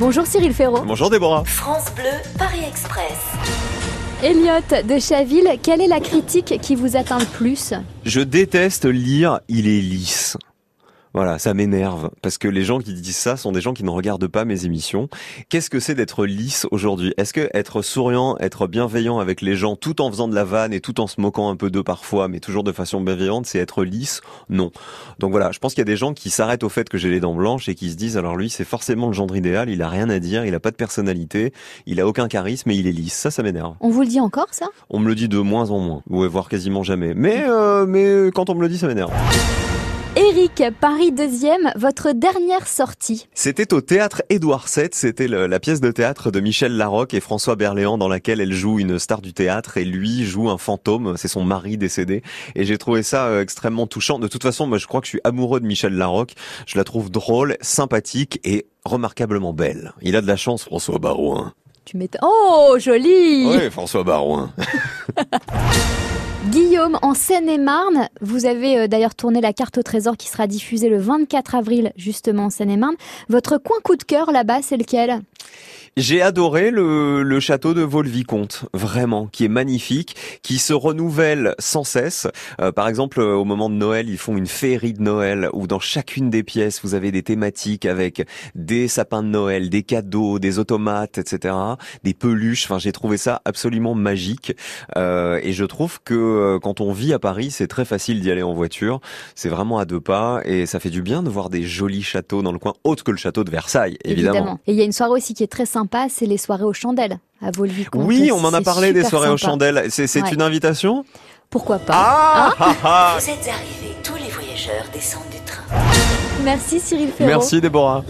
Bonjour Cyril Ferraud. Bonjour Déborah. France Bleu, Paris Express. Elliot de Chaville, quelle est la critique qui vous atteint le plus? Je déteste lire Il est lisse. Voilà, ça m'énerve parce que les gens qui disent ça sont des gens qui ne regardent pas mes émissions. Qu'est-ce que c'est d'être lisse aujourd'hui? Est-ce que être souriant, être bienveillant avec les gens tout en faisant de la vanne et tout en se moquant un peu d'eux parfois, mais toujours de façon bienveillante, c'est être lisse? Non. Donc voilà, je pense qu'il y a des gens qui s'arrêtent au fait que j'ai les dents blanches et qui se disent alors lui c'est forcément le genre idéal, il a rien à dire, il a pas de personnalité, il a aucun charisme et il est lisse. Ça, ça m'énerve. On vous le dit encore ça? On me le dit de moins en moins, ouais, voire quasiment jamais. Mais euh, mais quand on me le dit, ça m'énerve. Eric, Paris deuxième, votre dernière sortie. C'était au théâtre Édouard VII, c'était la pièce de théâtre de Michel Larocque et François Berléand dans laquelle elle joue une star du théâtre et lui joue un fantôme, c'est son mari décédé. Et j'ai trouvé ça euh, extrêmement touchant. De toute façon, moi je crois que je suis amoureux de Michel Larocque. Je la trouve drôle, sympathique et remarquablement belle. Il a de la chance, François Barouin. Tu m'étonnes. Oh, joli Oui, François Barouin. Guillaume, en Seine-et-Marne, vous avez euh, d'ailleurs tourné la carte au trésor qui sera diffusée le 24 avril justement en Seine-et-Marne. Votre coin coup de cœur là-bas, c'est lequel? J'ai adoré le, le château de Vaux-le-Vicomte, vraiment, qui est magnifique, qui se renouvelle sans cesse. Euh, par exemple, au moment de Noël, ils font une féerie de Noël où dans chacune des pièces, vous avez des thématiques avec des sapins de Noël, des cadeaux, des automates, etc., des peluches. Enfin, j'ai trouvé ça absolument magique. Euh, et je trouve que euh, quand on vit à Paris, c'est très facile d'y aller en voiture. C'est vraiment à deux pas et ça fait du bien de voir des jolis châteaux dans le coin, autre que le château de Versailles, évidemment. Et il y a une soirée aussi qui est très sympa c'est les soirées aux chandelles à vaux Oui, on m'en a parlé des soirées aux chandelles. C'est une invitation? Pourquoi pas ah, hein ah, ah, Vous êtes arrivés, tous les voyageurs descendent du train. Merci Cyril Ferraud. Merci Déborah.